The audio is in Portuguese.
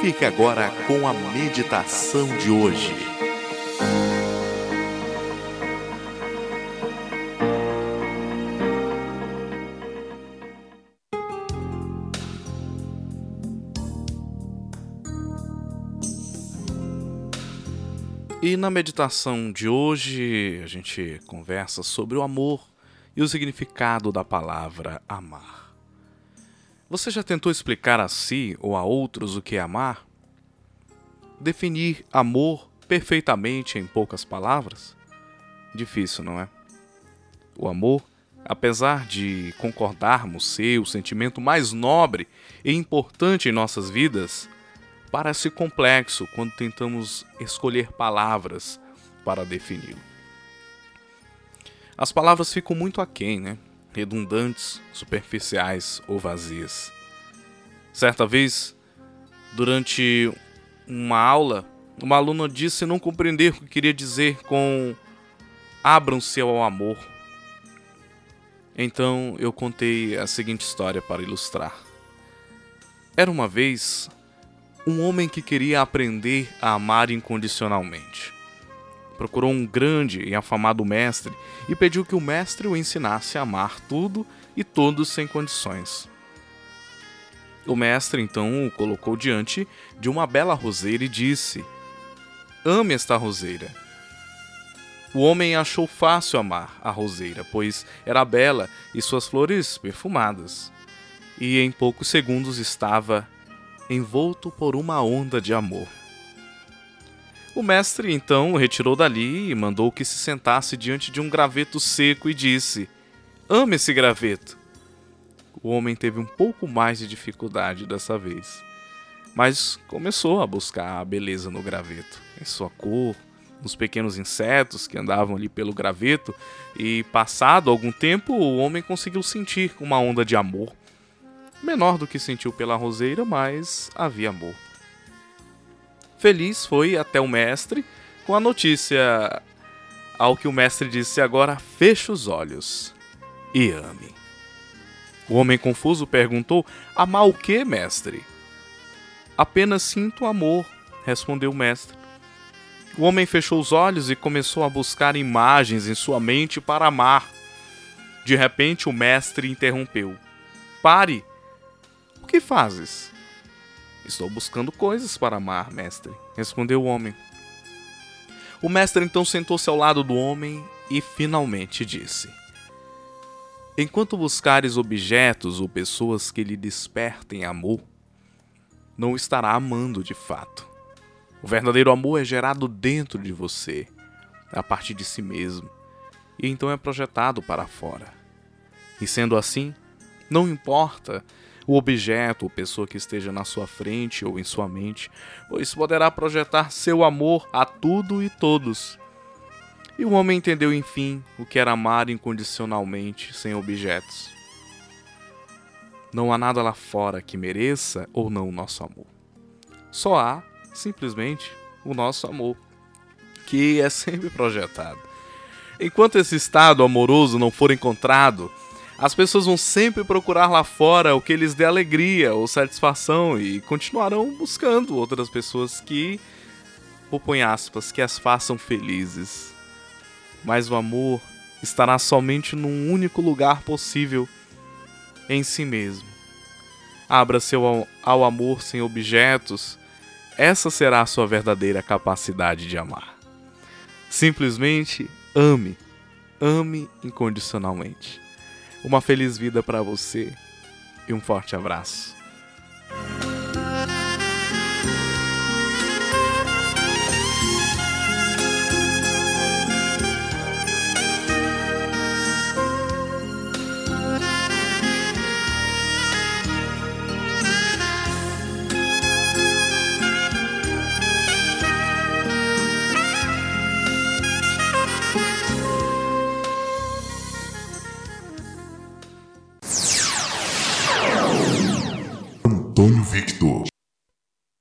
Fique agora com a meditação de hoje. E na meditação de hoje a gente conversa sobre o amor e o significado da palavra amar. Você já tentou explicar a si ou a outros o que é amar? Definir amor perfeitamente em poucas palavras? Difícil, não é? O amor, apesar de concordarmos ser o sentimento mais nobre e importante em nossas vidas, parece complexo quando tentamos escolher palavras para defini-lo. As palavras ficam muito aquém, né? Redundantes, superficiais ou vazias. Certa vez, durante uma aula, uma aluna disse não compreender o que queria dizer com abram-se ao amor. Então eu contei a seguinte história para ilustrar. Era uma vez um homem que queria aprender a amar incondicionalmente. Procurou um grande e afamado mestre e pediu que o mestre o ensinasse a amar tudo e todos sem condições. O mestre então o colocou diante de uma bela roseira e disse: Ame esta roseira. O homem achou fácil amar a roseira, pois era bela e suas flores perfumadas. E em poucos segundos estava envolto por uma onda de amor. O mestre então o retirou dali e mandou que se sentasse diante de um graveto seco e disse: Ame esse graveto. O homem teve um pouco mais de dificuldade dessa vez, mas começou a buscar a beleza no graveto, em sua cor, nos pequenos insetos que andavam ali pelo graveto, e passado algum tempo o homem conseguiu sentir uma onda de amor menor do que sentiu pela roseira, mas havia amor. Feliz foi até o mestre com a notícia, ao que o mestre disse: Agora feche os olhos e ame. O homem confuso perguntou: Amar o que, mestre? Apenas sinto amor, respondeu o mestre. O homem fechou os olhos e começou a buscar imagens em sua mente para amar. De repente, o mestre interrompeu: Pare! O que fazes? Estou buscando coisas para amar, mestre, respondeu o homem. O mestre então sentou-se ao lado do homem e finalmente disse: Enquanto buscares objetos ou pessoas que lhe despertem amor, não estará amando de fato. O verdadeiro amor é gerado dentro de você, a partir de si mesmo, e então é projetado para fora. E sendo assim, não importa o objeto ou pessoa que esteja na sua frente ou em sua mente, pois poderá projetar seu amor a tudo e todos. E o homem entendeu enfim o que era amar incondicionalmente sem objetos. Não há nada lá fora que mereça ou não o nosso amor. Só há, simplesmente, o nosso amor, que é sempre projetado. Enquanto esse estado amoroso não for encontrado, as pessoas vão sempre procurar lá fora o que lhes dê alegria ou satisfação e continuarão buscando outras pessoas que, ou põe aspas, que as façam felizes. Mas o amor estará somente num único lugar possível, em si mesmo. Abra-se ao, ao amor sem objetos, essa será a sua verdadeira capacidade de amar. Simplesmente ame, ame incondicionalmente. Uma feliz vida para você e um forte abraço. Antônio Victor.